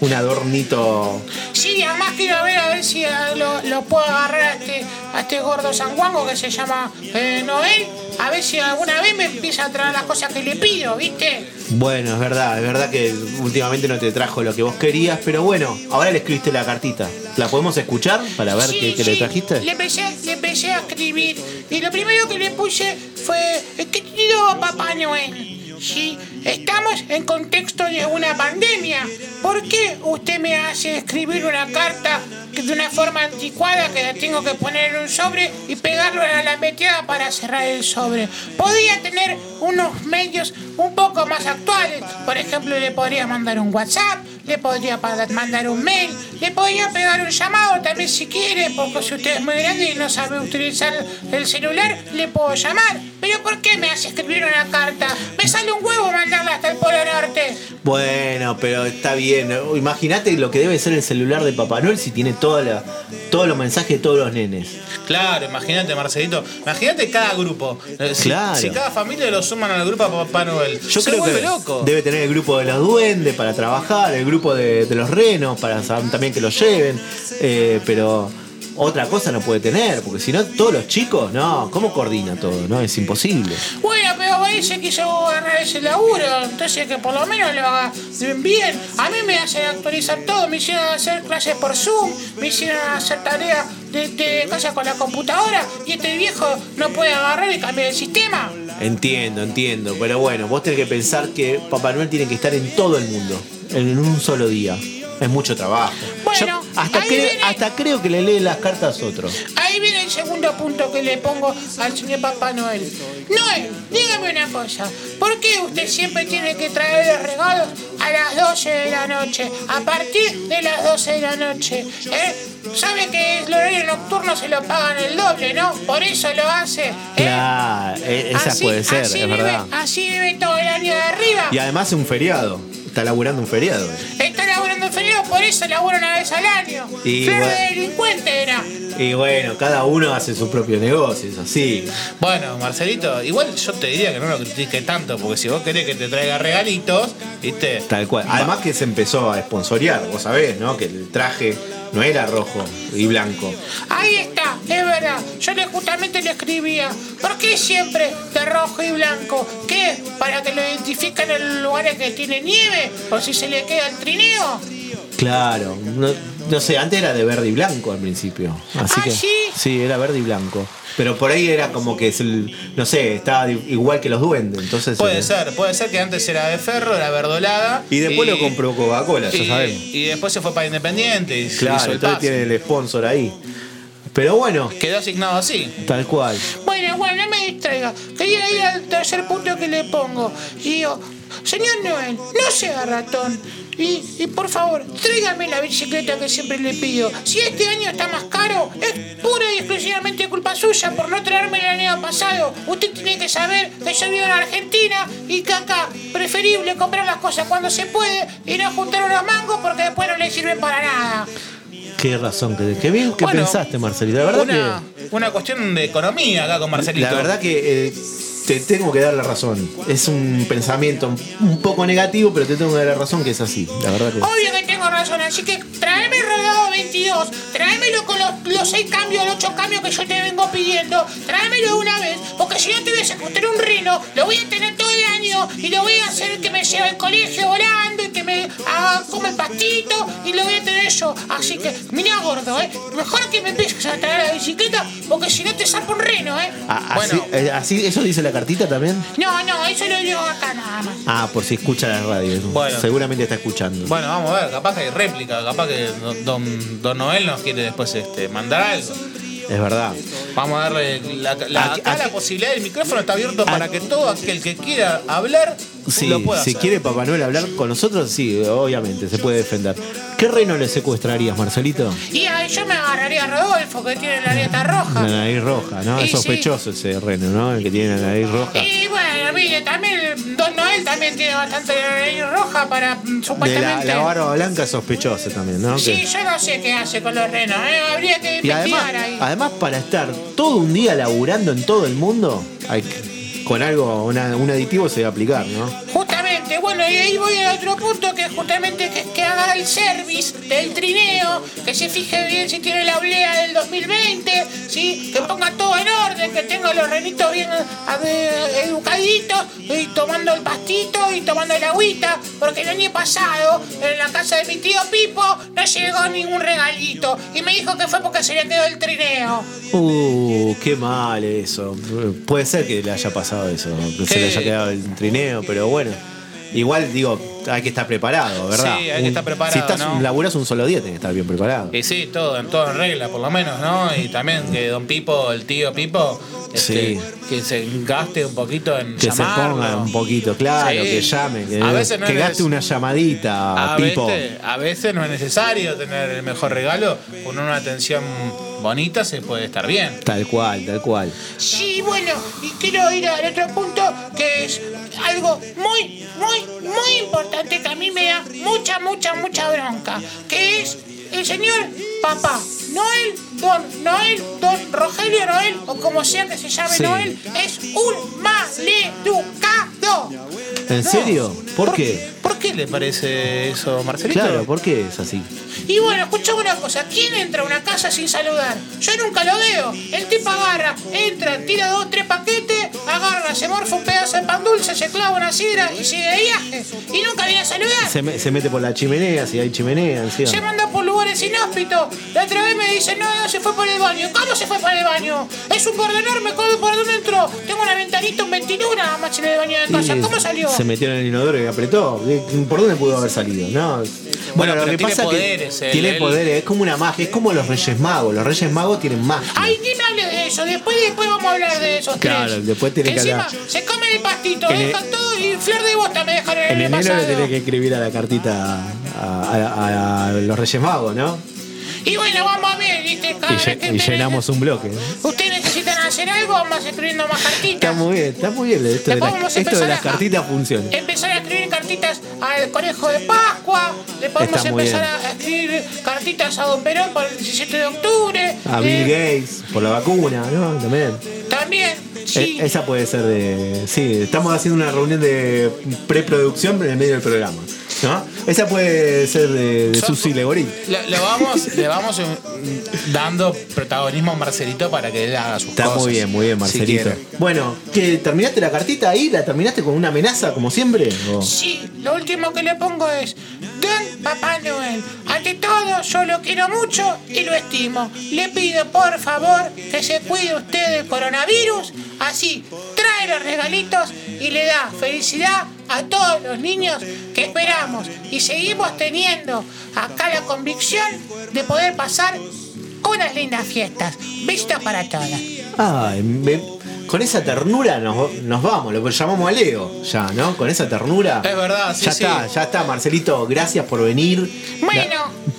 un adornito. Sí, además quiero ver a ver si eh, lo, lo puedo agarrar a este, a este gordo sanguango que se llama eh, Noel. A ver si alguna vez me empieza a traer las cosas que le pido, ¿viste? Bueno, es verdad, es verdad que últimamente no te trajo lo que vos querías, pero bueno, ahora le escribiste la cartita. ¿La podemos escuchar para ver Sí, qué, qué sí, le trajiste? Le empecé, le empecé a escribir y lo primero que le puse fue querido Papá Noel. Sí, estamos en contexto de una pandemia. ¿Por qué usted me hace escribir una carta de una forma anticuada que la tengo que poner en un sobre y pegarlo a la meteada para cerrar el sobre? Podría tener unos medios un poco más actuales. Por ejemplo, le podría mandar un WhatsApp, le podría mandar un mail, le podría pegar un llamado también si quiere, porque si usted es muy grande y no sabe utilizar el celular, le puedo llamar. Pero ¿por qué me hace escribir una carta? Me sale un huevo mandarla hasta el Polo Norte. Bueno, pero está bien. Imagínate lo que debe ser el celular de Papá Noel si tiene toda la, todos los mensajes de todos los nenes. Claro, imagínate, Marcelito. Imagínate cada grupo. Eh, Si, Claro. si cada familia lo suman al grupo a Papá Noel. Yo se creo vuelve que loco. debe tener el grupo de los duendes para trabajar, el grupo de, de los renos para saber también que lo lleven, eh, pero otra cosa no puede tener, porque si no todos los chicos, no, ¿cómo coordina todo? No, es imposible. Bueno, pero ahí se quiso ganar ese laburo, entonces que por lo menos lo haga bien. A mí me hacen actualizar todo, me hicieron hacer clases por Zoom, me hicieron hacer tareas de, de casa con la computadora y este viejo no puede agarrar y cambiar el sistema. Entiendo, entiendo, pero bueno, vos tenés que pensar que Papá Noel tiene que estar en todo el mundo, en un solo día. Es mucho trabajo. Bueno, Yo hasta, ahí cre- viene- hasta creo que le lee las cartas a otro. Ahí viene el segundo punto que le pongo al señor Papá Noel. Noel, dígame una cosa. ¿Por qué usted siempre tiene que traer los regalos a las 12 de la noche? A partir de las 12 de la noche. ¿Eh? ¿Sabe que el horario nocturno se lo pagan el doble, ¿no? Por eso lo hace. ¿eh? Claro, e- esa puede ser, así es vive- verdad. Así vive todo el año de arriba. Y además es un feriado. Está laburando un feriado. Está laburando en feriado, por eso labura una vez al año. Y Flor bueno. de delincuente era. Y bueno, cada uno hace su propio negocio, eso sí. Bueno, Marcelito, igual yo te diría que no lo critiques tanto, porque si vos querés que te traiga regalitos, ¿viste? Tal cual. Además que se empezó a esponsorear, vos sabés, ¿no? Que el traje no era rojo y blanco. Ahí está, es verdad. Yo le justamente le escribía. ¿Por qué siempre de rojo y blanco? ¿Qué? ¿Para que lo identifiquen en los lugares que tiene nieve? ¿O si se le queda el trineo? Claro, no, no sé, antes era de verde y blanco al principio. Así ¿Ah, que, sí? era verde y blanco. Pero por ahí era como que, es el, no sé, estaba igual que los duendes. Entonces, Puede eh, ser, puede ser que antes era de ferro, era verdolada. Y después lo compró Coca-Cola, ya y- sabemos. Y después se fue para Independiente y Claro, hizo el entonces tiene el sponsor ahí. Pero bueno, Quedó asignado así. tal cual. Bueno, bueno, no me distraiga. Quería ir al tercer punto que le pongo. Y digo, señor Noel, no sea ratón. Y, y por favor, tráigame la bicicleta que siempre le pido. Si este año está más caro, es pura y exclusivamente culpa suya por no traerme el año pasado. Usted tiene que saber que yo vivo en Argentina y que acá preferible comprar las cosas cuando se puede y no juntar unos mangos porque después no le sirven para nada. Qué razón, qué, qué bien que Bueno, pensaste, Marcelito. La verdad una, una cuestión de economía acá con. Marcelito. La verdad que eh, te tengo que dar la razón. Es un pensamiento un poco negativo, pero te tengo que dar la razón que es así. La verdad que. Obvio que tengo razón, así que tráeme el rodado 22, tráemelo con los, los 6 cambios, los 8 cambios que yo te vengo pidiendo, tráemelo de una vez, porque si no te voy a secuestrar un rino, lo voy a tener todo el año y lo voy a hacer que me lleve al colegio volando y que me haga come pastito y lo voy a tener yo. Así que, mira gordo, eh, mejor que me empieces a traer la bicicleta, porque si no te saco un rino, eh. Ah, así, eh, así- ¿Eso dice la cartita también? No, no, eso lo digo acá nada más. Ah, por si escucha la radio. Bueno. Seguramente está escuchando. Bueno, vamos a ver, capaz que hay réplica, capaz que don, don, Noel nos quiere después este, mandar algo. Es verdad. Vamos a darle la, la- Aquí- acá aquí- la posibilidad, el micrófono está abierto para que todo aquel que quiera hablar Sí, lo si hacer. quiere Papá Noel hablar con nosotros, sí, obviamente, se puede defender. ¿Qué reino le secuestrarías, Marcelito? Y ahí yo me agarraría a Rodolfo, que tiene la dieta roja. La nariz roja, ¿no? Y Es sí. sospechoso ese reino, ¿no? El que tiene la nariz roja. Y bueno, mire, también Don Noel también tiene bastante nariz roja para mm, De la, supuestamente. la barba blanca es sospechoso también, ¿no? Sí, yo no sé qué hace con los renos, ¿eh? habría que Y además, investigar ahí. además, para estar todo un día laburando en todo el mundo, hay que- con algo, un aditivo se debe aplicar, ¿no? Bueno, y ahí voy al otro punto, que justamente que, que haga el service del trineo, que se fije bien si tiene la oblea del 2020, ¿sí? que ponga todo en orden, que tenga los renitos bien a educaditos, y tomando el pastito y tomando el agüita, porque el año pasado en la casa de mi tío Pipo no llegó ningún regalito, y me dijo que fue porque se le quedó el trineo. Uh, qué mal eso. Puede ser que le haya pasado eso, que se le haya quedado el trineo, pero bueno. Igual digo, hay que estar preparado, ¿verdad? Sí, hay que estar preparado, Si estás ¿no? laburas un solo día, tenés que estar bien preparado. Y sí, todo, en todo en regla, por lo menos, ¿no? Y también que don Pipo, el tío Pipo, este, Sí. que se gaste un poquito en Que se ponga un poquito, claro, Sí. que llame, que, A veces no que es gaste una llamadita, A Pipo. veces, a veces no es necesario tener el mejor regalo, con una atención bonita se puede estar bien. Tal cual, tal cual. Sí, bueno, y quiero ir al otro punto, que es algo muy, muy, muy importante que a mí me da mucha, mucha, mucha bronca, que es el señor Papá Noel, Don Noel, Don Rogelio Noel, o como sea que se llame Sí. Noel, es un maleducado. ¿En serio? ¿Por qué? ¿Por qué le parece eso, Marcelito? Claro, ¿por qué es así? Y bueno, escuchame una cosa, ¿quién entra a una casa sin saludar? Yo nunca lo veo. El tipo agarra, entra, tira dos, tres paquetes, agarra, se morfa un pedazo de pan dulce, se clava una sidra y sigue de viaje. Y nunca viene a saludar. Se, me- se mete por la chimenea, si hay chimenea encima. Se manda por lugares inhóspitos. La otra vez me dice, no, no, se fue por el baño. ¿Cómo se fue por el baño? Es un gordo enorme, ¿cómo- ¿por dónde entró? Tengo una ventanita, un ventilador nada más en el baño de casa. Y ¿Cómo salió? Se metió en el inodoro y apretó. ¿Por dónde pudo haber salido? No. Bueno, lo pero que tiene pasa poderes, es que él, tiene él. poderes, es como una magia, es como los Reyes Magos. Los Reyes Magos tienen magia. Ay, ni me hable de eso. Después, después vamos a hablar de esos Claro, tres. después tiene que hablar. se comen el pastito, En el- dejan todo y flor de bosta me dejaron el En enero le pasado. tenés que escribir a la cartita a, a- a- a los Reyes Magos, ¿no? Y bueno, vamos a ver, ¿viste? Cada Y, vez lle- que y llenamos un bloque. Ustedes necesitan hacer algo, vamos escribiendo más Está cartitas. muy bien, está muy bien. Esto de, Después las- vamos a esto de empezar las a- cartitas funciona. Empezar a escribir cartitas al conejo de Pascua. Le podemos Está muy empezar bien. a escribir cartitas a Don Perón para el 17 de octubre. A Bill Eh, Gates, por la vacuna, ¿no? También. También, sí. E- esa puede ser de. Sí, estamos haciendo una reunión de preproducción en el medio del programa. ¿No? Esa puede ser de, de Susi Legorín. Le, le vamos, le vamos dando protagonismo a Marcelito para que él haga sus Está cosas. muy bien, muy bien, Marcelito. bueno, ¿que ¿terminaste la cartita ahí? ¿La terminaste con una amenaza como siempre? ¿O- Sí, lo último que le pongo es, Don Papá Noel, ante todo yo lo quiero mucho y lo estimo. Le pido por favor que se cuide usted del coronavirus, así trae los regalitos y le da felicidad a todos los niños que esperamos y seguimos teniendo acá la convicción de poder pasar unas lindas fiestas. Vistas para todas. Ay, me- con esa ternura nos, nos vamos, lo llamamos a Leo ya, ¿no? Con esa ternura. Es verdad, sí, Ya sí. está, ya está, Marcelito, gracias por venir. Bueno,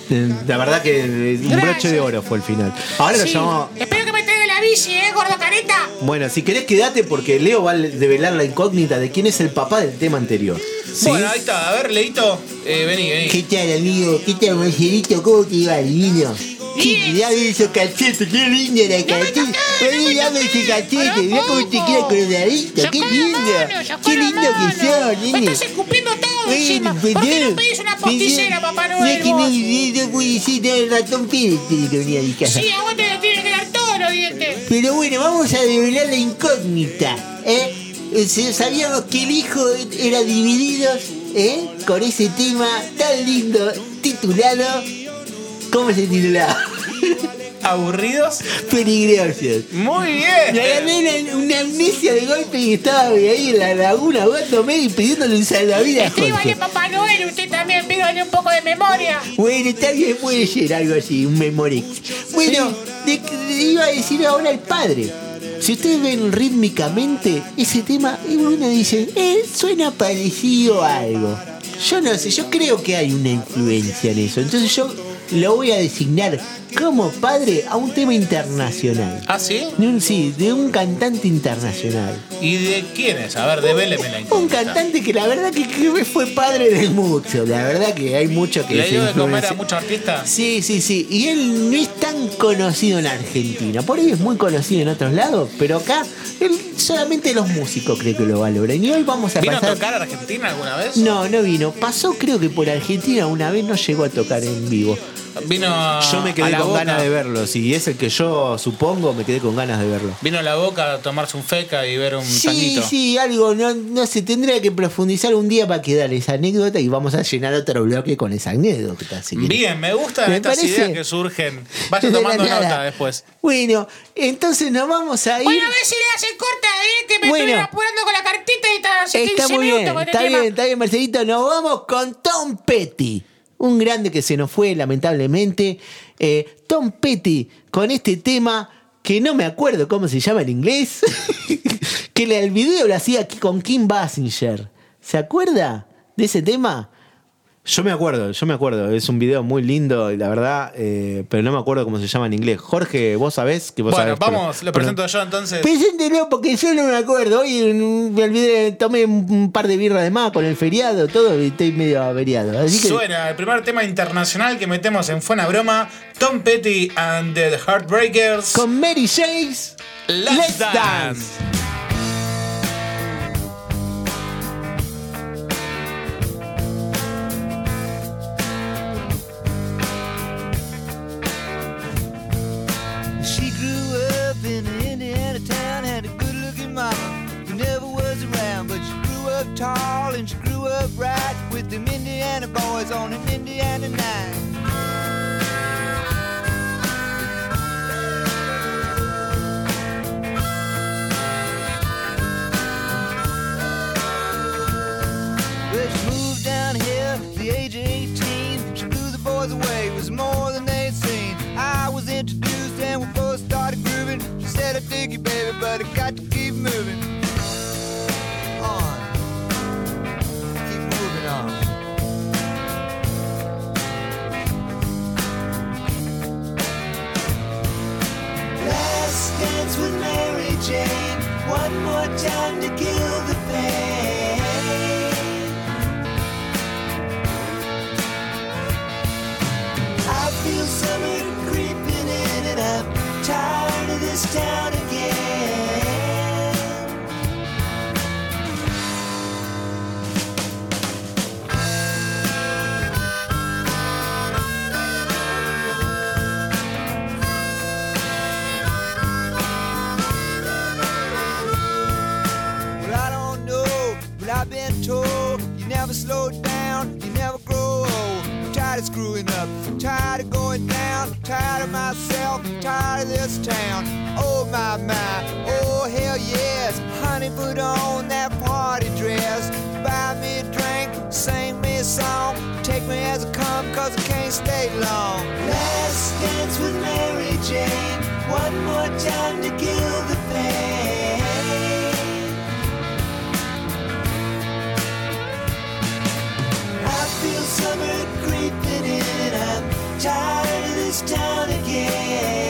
La, la verdad que un Gracias. broche de oro fue el final. Ahora lo sí, llamamos. espero que me traiga la bici, ¿eh, gordo careta? Bueno, si querés quedate porque Leo va a develar la incógnita de quién es el papá del tema anterior. ¿Sí? Bueno, ahí está. A ver, Leito, eh, vení, vení. ¿Qué tal, amigo? ¿Qué tal, Marcelito? ¿Cómo te va, divino? Sí, dame esos cachetes, qué lindo la cachete. Vení, dame ese cachete, mirá cómo te queda colonadito, qué lindo. Qué lindo que Me nene. estás escupiendo todo encima. ¿Por qué no, no pedís una posticera, no, Papá No Noel? es que no, no puede ser, no, el ratón Pérez tiene que venir a mi casa. Sí, a vos te tienen que dar todos los dientes. Pero bueno, vamos a develar la incógnita. ¿eh? Eh, Sabíamos que el hijo era Divididos, ¿eh? Con ese tema tan lindo titulado. ¿Cómo se titulaba? ¿Aburridos? Peligrosos. Muy bien. Me agarré una, una amnesia de golpe y estaba ahí en la laguna ahogándome y pidiéndole un salvavidas a Escríbale. Papá Noel, usted también pídale un poco de memoria. Bueno, está bien, puede ser algo así, un Memorex. Bueno, de- de- iba a decir ahora el padre. Si ustedes ven rítmicamente ese tema, y uno dice, eh, suena parecido a algo. Yo no sé, yo creo que hay una influencia en eso. Entonces yo lo voy a designar como padre a un tema internacional. ¿Ah, sí? De un, sí, de un cantante internacional. ¿Y de quién es? A ver, devéleme la Un cantante que la verdad que, que fue padre de mucho. La verdad que hay mucho que ¿Le se de comer a muchos artistas? Sí, sí, sí. Y él no es tan conocido en Argentina. Por ahí es muy conocido en otros lados, pero acá él, solamente los músicos creo que lo valoran. Y hoy vamos a ¿Vino a pasar. tocar a Argentina alguna vez? No, no vino. Pasó creo que por Argentina una vez no llegó a tocar en vivo. Vino a, Yo me quedé con ganas de verlo. Si es el que yo supongo, me quedé con ganas de verlo. Vino a la boca a tomarse un feca y ver un Sí, tanguito. sí, algo, no, no se tendría que profundizar un día para quedar esa anécdota y vamos a llenar otro bloque con esa anécdota. si querés. Bien, me gustan ¿Me estas parece? ideas que surgen. Vaya tomando nada. nota después. Bueno, entonces nos vamos a ir. Bueno, a ver si le hacen corta, ¿eh? Que me Bueno. estoy apurando con la cartita y está hace 15 Está muy minutos bien, está bien, está bien, Marcelito. Nos vamos con Tom Petty. Un grande que se nos fue, lamentablemente. Eh, Tom Petty con este tema que no me acuerdo cómo se llama en inglés. que el video lo hacía con Kim Basinger. ¿Se acuerda de ese tema? Yo me acuerdo, yo me acuerdo. Es un video muy lindo, la verdad, eh, pero no me acuerdo cómo se llama en inglés. Jorge, vos sabés que vos Bueno, sabés, pero- vamos, lo pero- presento yo entonces. Preséntelo porque yo no me acuerdo. Hoy me olvidé, tomé un par de birras de más con el feriado, todo, y estoy medio averiado. Así que. Suena el primer tema internacional que metemos en Fuena Broma: Tom Petty and the Heartbreakers. Con Mary James, Let's, Let's dance. Dance. Them Indiana boys on an Indiana night. Time to kill the pain. I feel summer creeping in, and I'm tired of this town I've been told you never slow down, you never grow old. I'm tired of screwing up, tired of going down, tired of myself, tired of this town. Oh my my, oh hell yes, honey, put on that party dress, buy me a drink, sing me a song, take me as I come, cause I can't stay long. Last dance with Mary Jane, one more time to kill the pain. Tired of this town again.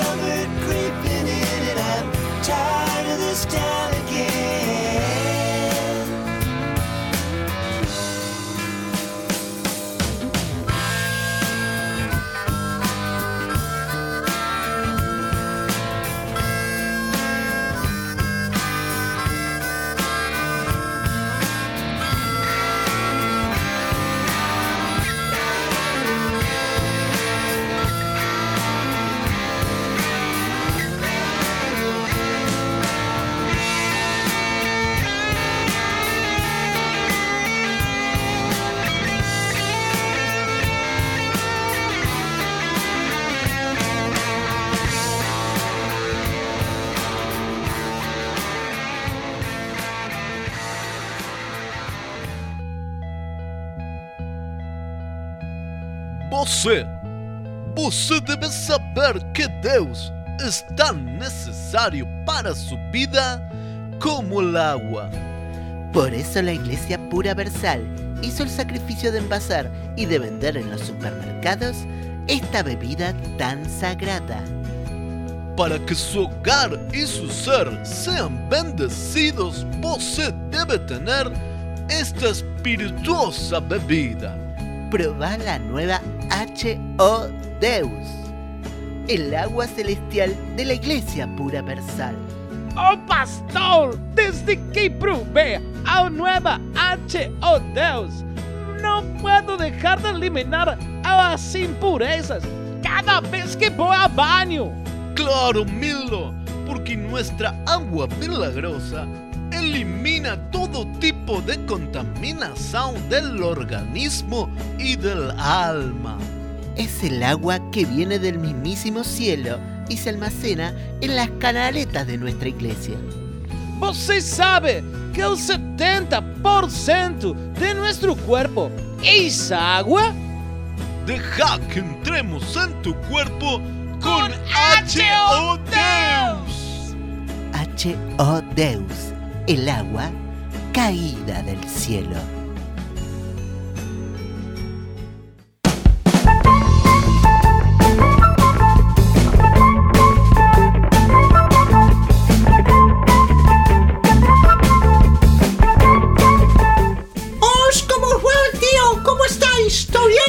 Summer creeping in and I'm tired of this town again. Você, você deve saber que Deus es tan necesario para su vida como el agua. Por eso la iglesia pura Versal hizo el sacrificio de envasar y de vender en los supermercados esta bebida tan sagrada. Para que su hogar y su ser sean bendecidos, você debe tener esta espirituosa bebida. Probá la nueva H.O. Deus, el agua celestial de la iglesia pura Versal. Oh pastor, desde que probé a nueva H.O. Deus, no puedo dejar de eliminar las impurezas cada vez que voy a baño. Claro, Milo, porque nuestra agua milagrosa elimina todo tipo de contaminación del organismo y del alma. Es el agua que viene del mismísimo cielo y se almacena en las canaletas de nuestra iglesia. Você sabe que el 70% de nuestro cuerpo es agua? Deja que entremos en tu cuerpo con H.O. Deus. H.O. Deus, el agua caída del cielo. ¡Os, cómo va, tío! ¿Cómo estáis? ¿Todo bien?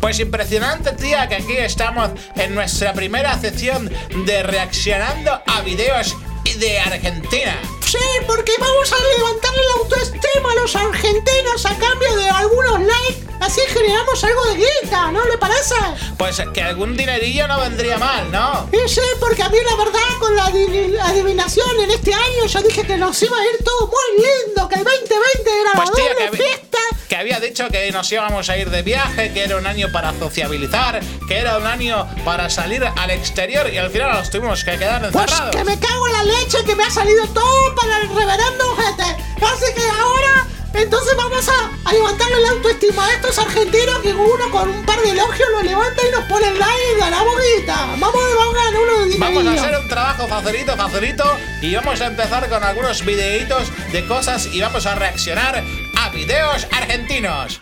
Pues Pues impresionante, tía, que aquí estamos en nuestra primera sección de reaccionando a videos de Argentina. Sí, porque vamos a levantarle la autoestima a los argentinos a cambio de algunos likes. Así generamos algo de guita, ¿no le parece? Pues que algún dinerillo no vendría mal, ¿no? Y sí, porque a mí la verdad con la adi- adivinación en este año yo dije que nos iba a ir todo muy lindo, que el 2020 era Pues la doble que, fiesta. Había dicho que nos íbamos a ir de viaje, que era un año para sociabilizar, que era un año para salir al exterior y al final nos tuvimos que quedar Pues encerrados. que me cago en la leche que me ha salido todo para el reverendo ojete. Así que ahora, entonces vamos a, a levantarle la autoestima a estos argentinos que uno con un par de elogios lo levanta y nos pone el like y ganamos guita. Vamos, vamos a ganar uno de Vamos a hacer un trabajo facilito, facilito y vamos a empezar con algunos videitos de cosas y vamos a reaccionar a videos argentinos.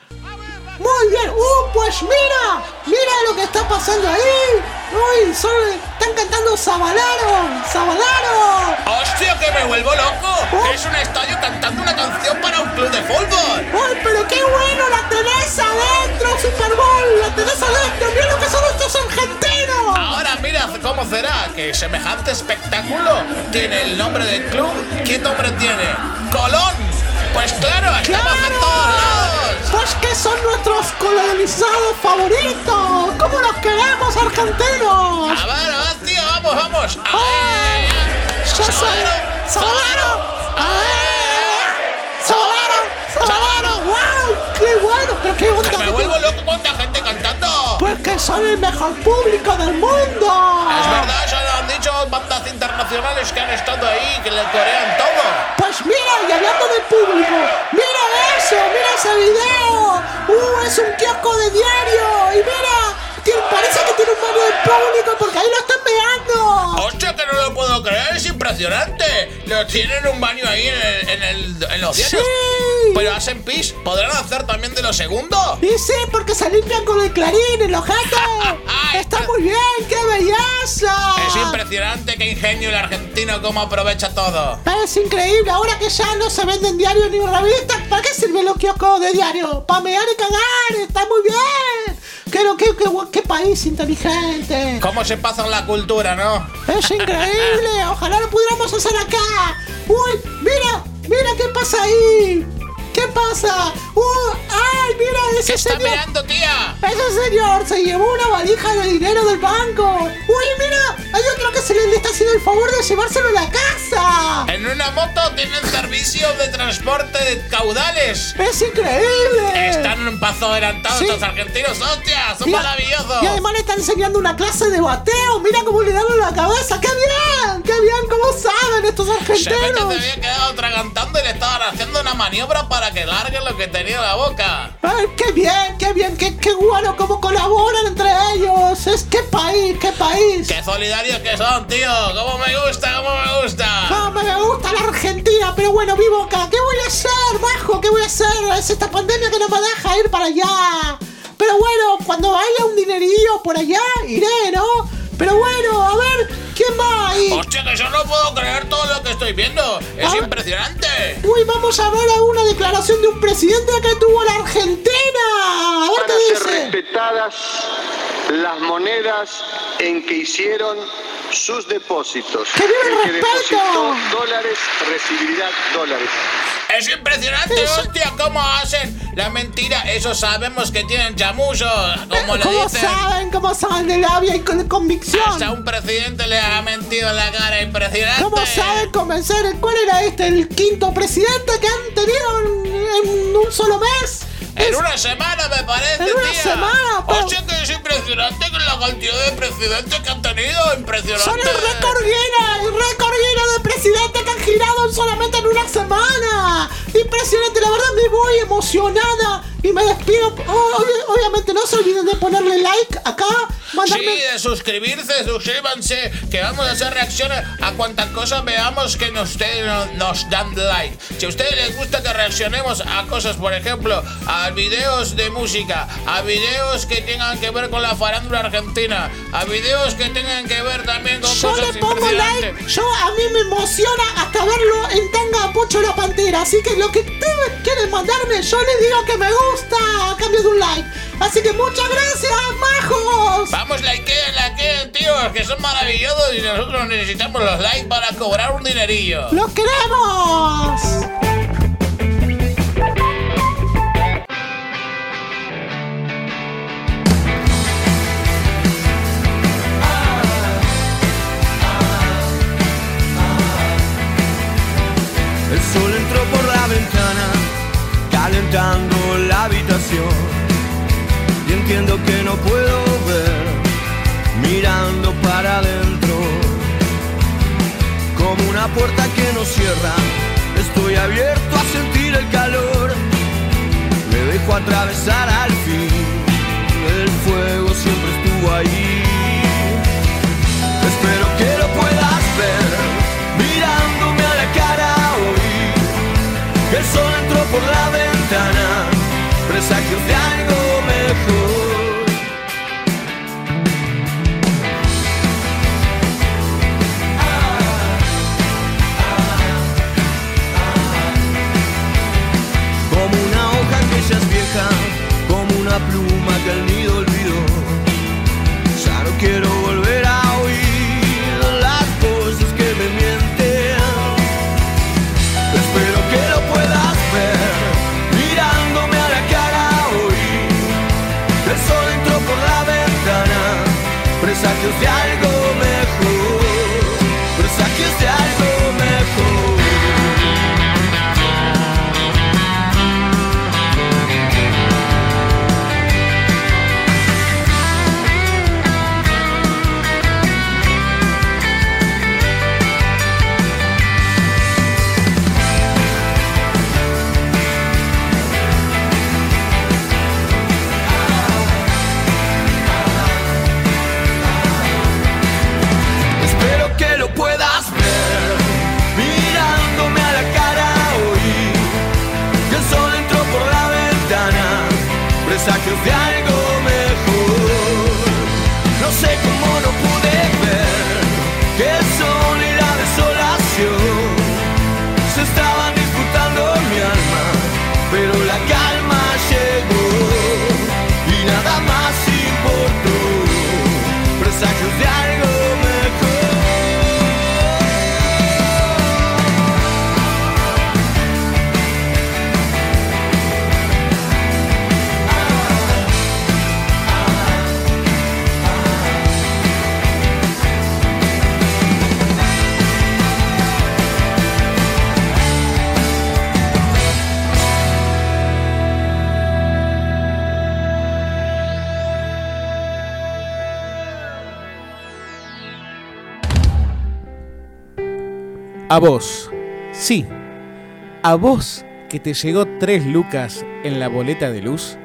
Muy bien, uh, pues mira, mira lo que está pasando ahí. Uy, son, están cantando Sabalaro, Sabalaro. ¡Hostia, que me vuelvo loco! Que es un estadio cantando una canción para un club de fútbol. ¡Ay, pero qué bueno! ¡La tenés adentro, Super Bowl! ¡La tenés adentro! ¡Mira lo que son estos argentinos! Ahora mira cómo será que semejante espectáculo tiene el nombre del club. ¿Qué nombre tiene? ¡Colón! Pues claro, estamos en todos lados. Pues que son nuestros colonizados favoritos. ¿Cómo los queremos, argentinos? A ver, a ver, tío, vamos, vamos. A ver. ¡Sabalaro! ¡Sabalaro! ¡Sabalaro! ¡Wow! ¡Qué bueno! ¡Pero qué onda! Me vuelvo loco con la gente cantando. Pues que son el mejor público del mundo. Es verdad, eso bandas internacionales que han estado ahí, que le corean todo. Pues mira, y hablando de público, mira eso, mira ese video. Uh, es un kiosco de diario. Y mira, tiene- parece un baño de público porque ahí lo están meando. ¡Hostia, que no lo puedo creer! ¡Es impresionante! Lo tienen un baño ahí en, el, en, el- en los diarios. Sí. Pero hacen pis. ¿Podrán hacer también de lo segundo? Y sí, porque se limpian con el clarín, el ojete. Está muy bien, qué belleza. Es impresionante qué ingenio el argentino cómo aprovecha todo. Es increíble, ahora que ya no se venden diarios ni revistas, ¿para qué sirven los kioscos de diario? Para mear y cagar, está muy bien. Qué, qué, qué, qué país inteligente. ¿Cómo se pasa la cultura, no? Es increíble, ojalá lo pudiéramos hacer acá. Uy, mira, mira qué pasa ahí. ¿Qué pasa? Uh, ay, mira ese ¿Qué está señor. mirando, tía? Ese señor se llevó una valija de dinero del banco. Uy, mira, hay otro que se le, está haciendo el favor de llevárselo a la casa. En una moto tienen servicio de transporte de caudales. Es increíble. Están un paso adelantados Sí. estos argentinos, hostia, son maravillosos. Y además le está enseñando una clase de bateo. Mira cómo le dan en la cabeza. ¡Qué bien! ¡Qué bien! ¿Cómo saben estos argentinos? se había quedado atragantando y le estaban haciendo una maniobra para que largue lo que tenía en la boca. ¡Ay, qué bien! ¡Qué bien! ¡Qué, qué bueno! ¡Cómo colaboran entre ellos! ¡Es qué país! ¡Qué país! ¡Qué solidarios que son, tío! ¡Cómo me gusta, cómo me gusta! ¡Ah, me gusta la Argentina! Pero bueno, vivo acá. ¿Qué voy a hacer, bajo? ¿Qué voy a hacer? Es esta pandemia que no me deja ir para allá. Pero bueno, cuando haya un dinerillo por allá, iré, ¿no? Pero bueno, a ver, ¿quién va ahí? ¡Hostia, que yo no puedo creer todo lo que estoy viendo! ¡Es Ah. impresionante! Uy, vamos a ver a una declaración de un presidente que tuvo la Argentina. A ver Van a qué ser dice. respetadas las monedas en que hicieron sus depósitos. ¡Que viva el el que respeto! dólares recibirá dólares. ¡Es impresionante, hostia! ¿Cómo hacen la mentira? Eso sabemos que tienen chamullos, como le ¿Cómo dicen. saben? ¿Cómo saben de labia y con convicción? Hasta un presidente le ha mentido en la cara, impresionante. ¿Cómo saben convencer? ¿Cuál era este? ¿El quinto presidente que han tenido en, en un solo mes? En una semana me parece, En una tía. semana, pero- Hostia, que es impresionante con la cantidad de presidentes que han tenido, impresionante. Son el récord Guinness, el récord Guinness de presidente que han girado solamente en una semana. Impresionante, la verdad me voy emocionada y me despido. Oh, obvi- obviamente no se olviden de ponerle like acá mandarme... Sí, de suscribirse, suscríbanse, que vamos a hacer reacciones a cuantas cosas veamos que nos, nos dan like. Si a ustedes les gusta que reaccionemos a cosas, por ejemplo, a videos de música, a videos que tengan que ver con la farándula argentina, a videos que tengan que ver también con Yo cosas le pongo like, yo a mí me emociona hasta verlo en Pocho la Pantera, así que lo que ustedes quieren mandarme, yo les digo que me gusta a cambio de un like. Así que muchas gracias, majos. Vamos, likeen, likeen, tíos, que son maravillosos y nosotros necesitamos los likes para cobrar un dinerillo. ¡Los queremos! La habitación. Y entiendo que no puedo ver, mirando para adentro. Como una puerta que no cierra, estoy abierto a sentir el calor. Me dejo atravesar al fin, el fuego siempre estuvo ahí. Espero que el sol entró por la ventana, presagios de algo mejor. Como una hoja que ya es vieja, como una pluma que el nido olvidó. Ya no quiero volver a presagios A vos, sí, a vos que te llegó tres lucas en la boleta de luz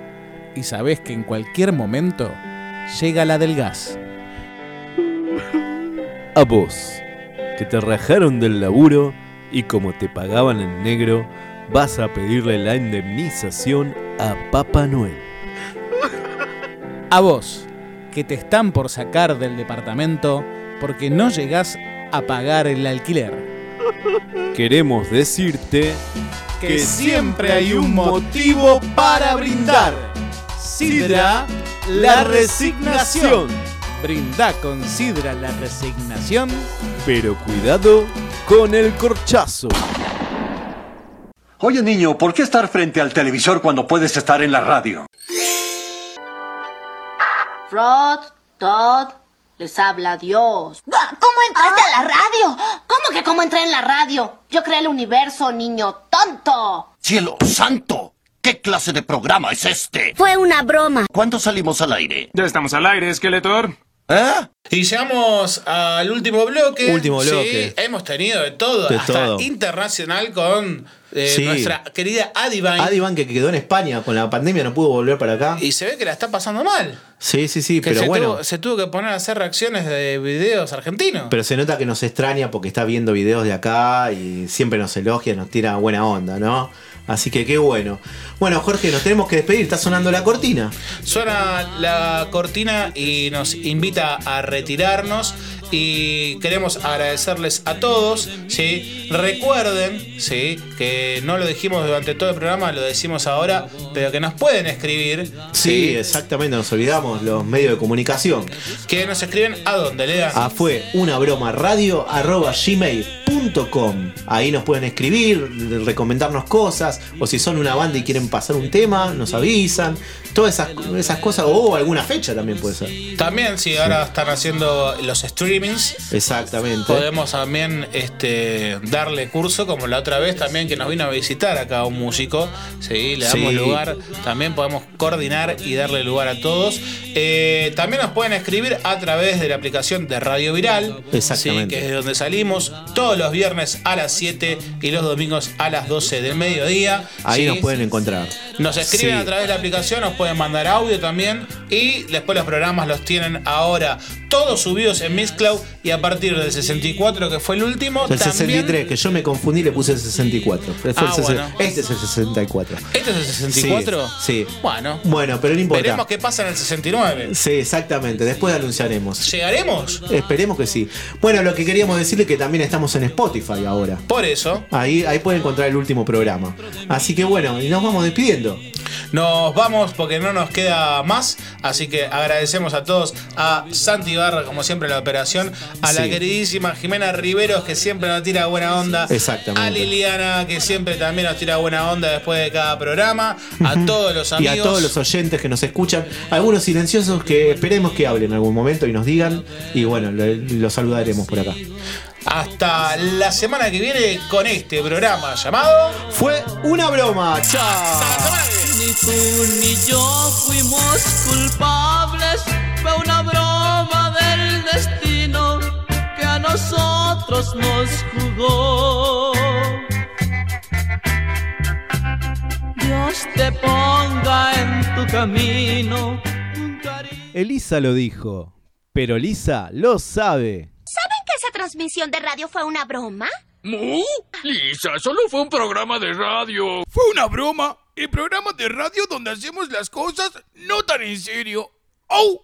y sabés que en cualquier momento llega la del gas. A vos, que te rajaron del laburo y como te pagaban en negro, vas a pedirle la indemnización a Papá Noel. A vos, que te están por sacar del departamento porque no llegás a pagar el alquiler. Queremos decirte Que siempre hay un motivo para brindar. Sidra la resignación. Brinda con Sidra la resignación. pero cuidado con el corchazo. Oye niño, ¿por qué estar frente al televisor cuando puedes estar en la radio? Rod, Todd, les habla Dios. ¿Cómo entraste a la radio? ¿Cómo que cómo entré en la radio? Yo creé el universo, niño tonto. ¡Cielo santo! ¿Qué clase de programa es este? Fue una broma. ¿Cuándo salimos al aire? Ya estamos al aire, Skeletor. Y llegamos al último bloque. Último Sí, bloque. hemos tenido de todo, De hasta todo. internacional con eh, Sí. nuestra querida Adivine. Adivan que quedó en España con la pandemia, no pudo volver para acá. Y se ve que la está pasando mal. Sí, sí, sí, Que pero se, bueno. tuvo, se tuvo que poner a hacer reacciones de videos argentinos. Pero se nota que nos extraña porque está viendo videos de acá y siempre nos elogia, nos tira buena onda, ¿no? Así que qué bueno. Bueno, Jorge, nos tenemos que despedir. Está sonando la cortina. Suena la cortina y nos invita a retirarnos. Y queremos agradecerles a todos. ¿sí? Recuerden ¿sí? que no lo dijimos durante todo el programa, lo decimos ahora, pero que nos pueden escribir. Sí, exactamente, nos olvidamos los medios de comunicación. Que nos escriben a dónde lean. Ah, fue una broma radio arroba gmail.com. Ahí nos pueden escribir, recomendarnos cosas, o si son una banda y quieren pasar un tema, nos avisan. Todas esas, esas cosas, o alguna fecha también puede ser. También, si ahora están haciendo los streamings, Exactamente. podemos también este, darle curso, como la otra vez también que nos vino a visitar acá un músico. ¿sí? Le damos Sí. lugar, también podemos coordinar y darle lugar a todos. Eh, también nos pueden escribir a través de la aplicación de Radio Viral, Exactamente. que es de donde salimos todos los viernes a las 7 y los domingos a las 12 del mediodía. Ahí ¿sí? nos pueden encontrar. Nos escriben Sí. a través de la aplicación, nos pueden mandar audio también y después los programas los tienen ahora todos subidos en Mixcloud y a partir del 64 que fue el último El también 63, que yo me confundí, le puse el 64. Fue el Ah, bueno. Este es el 64. ¿Este es el 64? Sí. sí. Bueno, Bueno, pero no importa. veremos qué pasa en el 69. Sí, exactamente. Después anunciaremos. ¿Llegaremos? Esperemos que sí. Bueno, lo que queríamos decirle es que también estamos en Spotify ahora. Por eso. Ahí, ahí pueden encontrar el último programa. Así que bueno, y nos vamos despidiendo. Nos vamos porque no nos queda más, así que agradecemos a todos, a Santi Barra, como siempre, en la operación, a la Sí. queridísima Jimena Riveros, que siempre nos tira buena onda, Exactamente. a Liliana, que siempre también nos tira buena onda después de cada programa, a todos los Y amigos. a todos los oyentes que nos escuchan, algunos silenciosos que esperemos que hablen en algún momento y nos digan. Y bueno, lo- los saludaremos por acá. Hasta la semana que viene con este programa llamado. Fue una broma. ¡Chao! Ni tú ni yo fuimos culpables, fue una broma del destino que a nosotros nos jugó. Dios te ponga en tu camino. Elisa lo dijo, pero Lisa lo sabe. ¿Saben que esa transmisión de radio fue una broma? ¿Mu? Lisa, solo fue un programa de radio. Fue una broma. El programa de radio donde hacemos las cosas no tan en serio. ¡Oh!